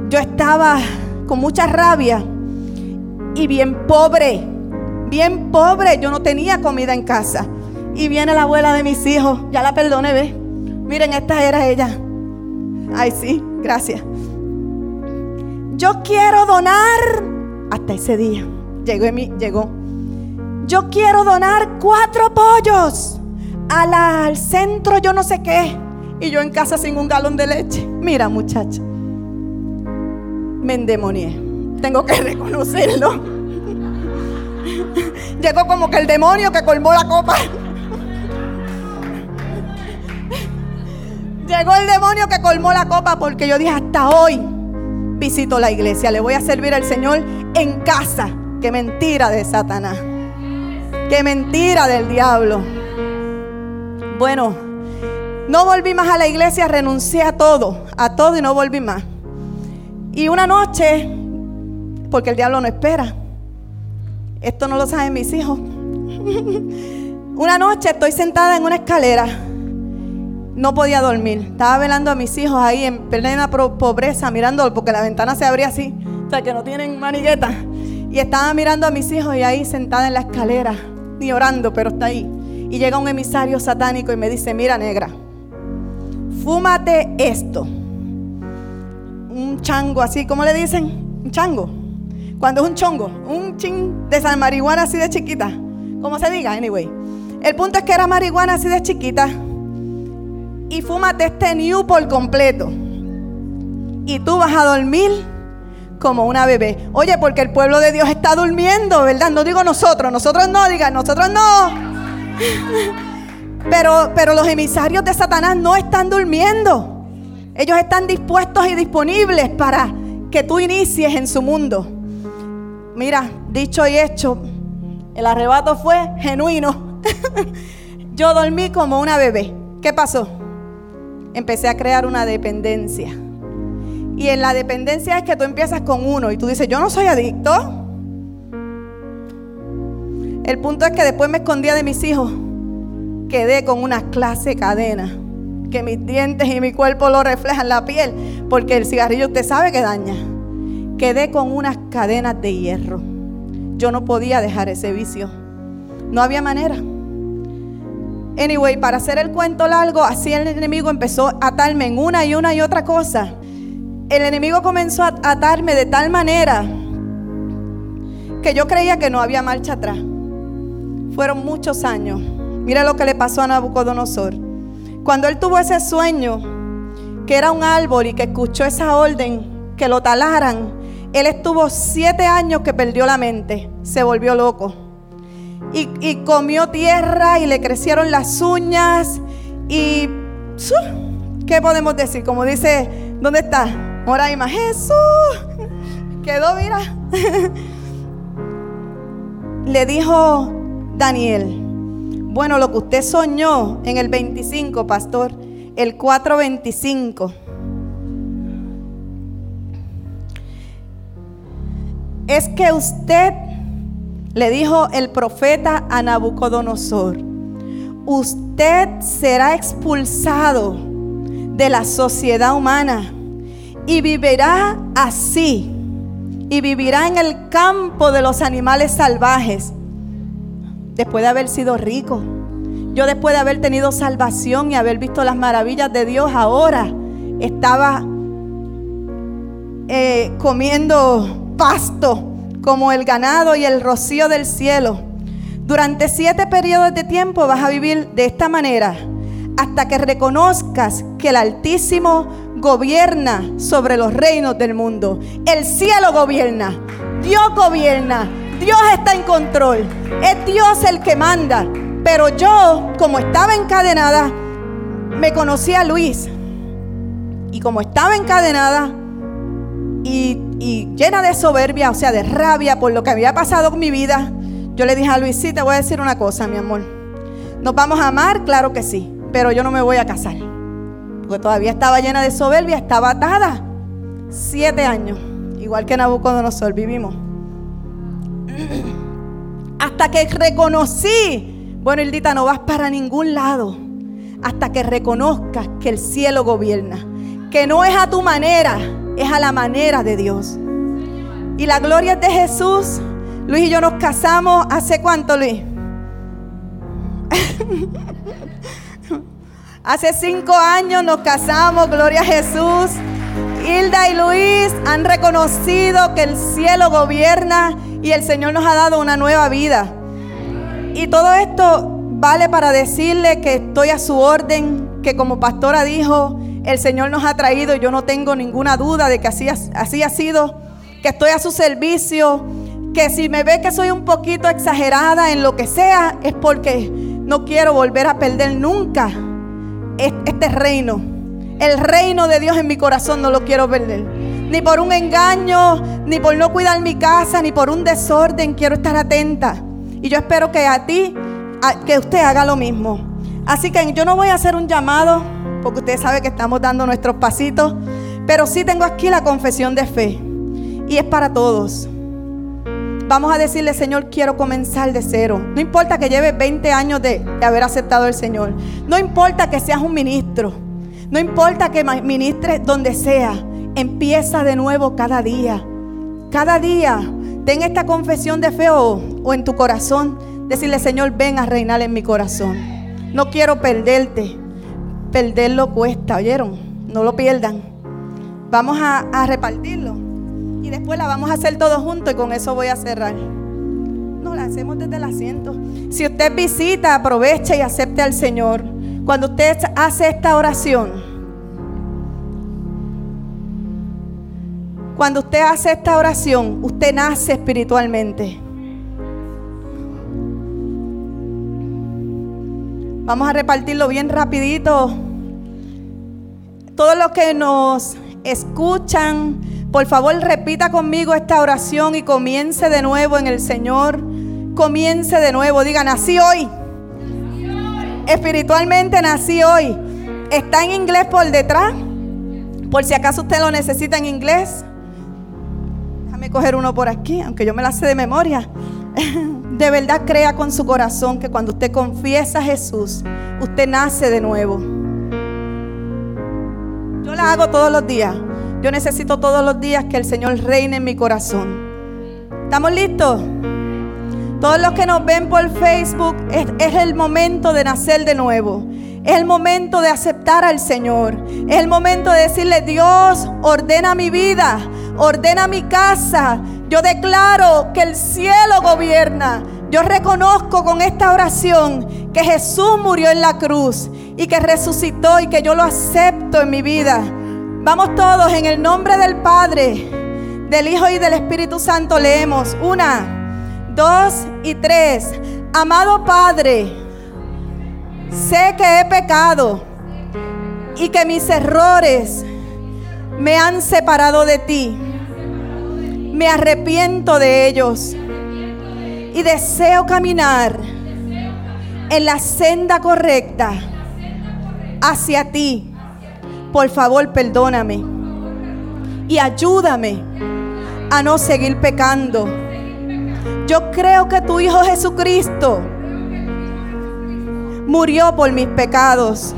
yo estaba con mucha rabia y bien pobre, bien pobre, yo no tenía comida en casa. Y viene la abuela de mis hijos, ya la perdoné, ve. Miren, esta era ella. Ay, sí, gracias. Yo quiero donar hasta ese día. Llegó, llegó. Yo quiero donar cuatro pollos al centro, yo no sé qué. Y yo en casa sin un galón de leche. Mira, muchacha. Me endemonié. Tengo que *laughs* reconocerlo. *laughs* Llegó como que el demonio que colmó la copa. *laughs* Llegó el demonio que colmó la copa porque yo dije, hasta hoy visito la iglesia. Le voy a servir al Señor en casa. Qué mentira de Satanás. Qué mentira del diablo. Bueno, no volví más a la iglesia, renuncié a todo, a todo y no volví más. Y una noche, porque el diablo no espera, esto no lo saben mis hijos. una noche estoy sentada en una escalera, no podía dormir, estaba velando a mis hijos ahí en plena pobreza, mirándolo porque la ventana se abría así, o sea que no tienen manigueta. Y estaba mirando a mis hijos y ahí sentada en la escalera, ni orando, pero está ahí. Y llega un emisario satánico y me dice, mira negra, fúmate esto. Un chango así, ¿cómo le dicen? Un chango. Cuando es un chongo, un chin de esa marihuana así de chiquita. Como se diga, anyway. El punto es que era marihuana así de chiquita. Y fúmate este new por completo. Y tú vas a dormir como una bebé. Oye, porque el pueblo de Dios está durmiendo, ¿verdad? No digo nosotros, nosotros no, digan, nosotros no. *laughs* Pero, pero los emisarios de Satanás no están durmiendo. Ellos están dispuestos y disponibles para que tú inicies en su mundo. Mira, dicho y hecho, el arrebato fue genuino. *laughs* Yo dormí como una bebé. ¿Qué pasó? Empecé a crear una dependencia. Y en la dependencia es que tú empiezas con uno y tú dices, yo no soy adicto. El punto es que después me escondía de mis hijos. Quedé con una clase cadena. Que mis dientes y mi cuerpo lo reflejan la piel. Porque el cigarrillo usted sabe que daña. Quedé con unas cadenas de hierro. Yo no podía dejar ese vicio. No había manera. Anyway, para hacer el cuento largo, así el enemigo empezó a atarme en una y una y otra cosa. El enemigo comenzó a atarme de tal manera que yo creía que no había marcha atrás. Fueron muchos años. Mira lo que le pasó a Nabucodonosor. Cuando él tuvo ese sueño, que era un árbol y que escuchó esa orden, que lo talaran, él estuvo siete años que perdió la mente, se volvió loco. Y, comió tierra y le crecieron las uñas. Y, ¿qué podemos decir? Como dice, ¿dónde está? Moraima, Jesús. *laughs* Quedó, mira. *laughs* le dijo Daniel. Bueno, lo que usted soñó en el 25, pastor, el 425. Es que usted le dijo el profeta a Nabucodonosor, usted será expulsado de la sociedad humana y vivirá así, y vivirá en el campo de los animales salvajes después de haber sido rico. Yo después de haber tenido salvación y haber visto las maravillas de Dios, ahora estaba eh, comiendo pasto como el ganado y el rocío del cielo. Durante siete periodos de tiempo vas a vivir de esta manera hasta que reconozcas que el Altísimo gobierna sobre los reinos del mundo. El cielo gobierna, Dios gobierna, Dios está en control. Es Dios el que manda. Pero yo, como estaba encadenada, me conocí a Luis. Y como estaba encadenada y, llena de soberbia, o sea, de rabia por lo que había pasado con mi vida, yo le dije a Luis, sí, te voy a decir una cosa, mi amor. ¿Nos vamos a amar? Claro que sí. Pero yo no me voy a casar. Porque todavía estaba llena de soberbia, estaba atada. Siete años. Igual que Nabucodonosor, vivimos. *clears throat* Hasta que reconocí, bueno, Hildita, no vas para ningún lado. Hasta que reconozcas que el cielo gobierna. Que no es a tu manera, es a la manera de Dios. Y la gloria es de Jesús. Luis y yo nos casamos hace cuánto, Luis? *laughs* hace cinco años nos casamos, gloria a Jesús. Hilda y Luis han reconocido que el cielo gobierna y el Señor nos ha dado una nueva vida. Y todo esto vale para decirle que estoy a su orden, que como pastora dijo, el Señor nos ha traído y yo no tengo ninguna duda de que así, ha sido, que estoy a su servicio, que si me ve que soy un poquito exagerada en lo que sea, es porque no quiero volver a perder nunca este reino. El reino de Dios en mi corazón no lo quiero perder. Ni por un engaño, ni por no cuidar mi casa, ni por un desorden. Quiero estar atenta. Y yo espero que a ti, que usted haga lo mismo. Así que yo no voy a hacer un llamado, porque usted sabe que estamos dando nuestros pasitos. Pero sí tengo aquí la confesión de fe. Y es para todos. Vamos a decirle, Señor, quiero comenzar de cero. No importa que lleves 20 años de, haber aceptado al Señor. No importa que seas un ministro. No importa que ministres donde sea. Empieza de nuevo cada día. Cada día. Ten esta confesión de fe o, o en tu corazón. Decirle, Señor, ven a reinar en mi corazón. No quiero perderte. Perderlo cuesta, ¿oyeron? No lo pierdan. Vamos a, repartirlo después la vamos a hacer todos juntos y con eso voy a cerrar. No, la hacemos desde el asiento. Si usted visita, aprovecha y acepte al Señor. Cuando usted hace esta oración, cuando usted hace esta oración, usted nace espiritualmente. Vamos a repartirlo bien rapidito. Todos los que nos escuchan, por favor, repita conmigo esta oración y comience de nuevo en el Señor. Comience de nuevo. Diga, nací hoy. Espiritualmente nací hoy. Está en inglés por detrás. Por si acaso usted lo necesita en inglés. Déjame coger uno por aquí, aunque yo me la sé de memoria. *laughs* De verdad crea con su corazón que cuando usted confiesa a Jesús, usted nace de nuevo. Yo la hago todos los días. Yo necesito todos los días que el Señor reine en mi corazón. ¿Estamos listos? Todos los que nos ven por Facebook, es, es, el momento de nacer de nuevo. Es el momento de aceptar al Señor. Es el momento de decirle, Dios, ordena mi vida, ordena mi casa. Yo declaro que el cielo gobierna. Yo reconozco con esta oración que Jesús murió en la cruz y que resucitó y que yo lo acepto en mi vida. Vamos todos en el nombre del Padre, del Hijo y del Espíritu Santo. Leemos una, dos y tres. Amado Padre, sé que he pecado y que mis errores me han separado de ti. Me arrepiento de ellos. Y deseo caminar en la senda correcta hacia ti. Por favor perdóname. Y ayúdame a no seguir pecando. Yo creo que tu Hijo Jesucristo murió por mis pecados,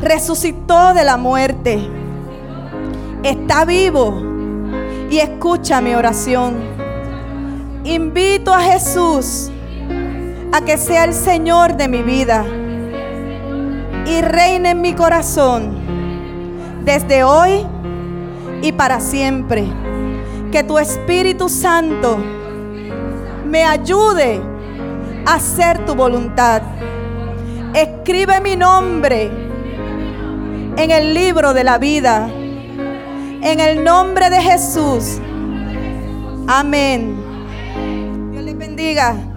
resucitó de la muerte, está vivo y escucha mi oración. Invito a Jesús a que sea el Señor de mi vida y reine en mi corazón desde hoy y para siempre. Que tu Espíritu Santo me ayude a hacer tu voluntad. Escribe mi nombre en el libro de la vida. En el nombre de Jesús. Amén. Dios les bendiga.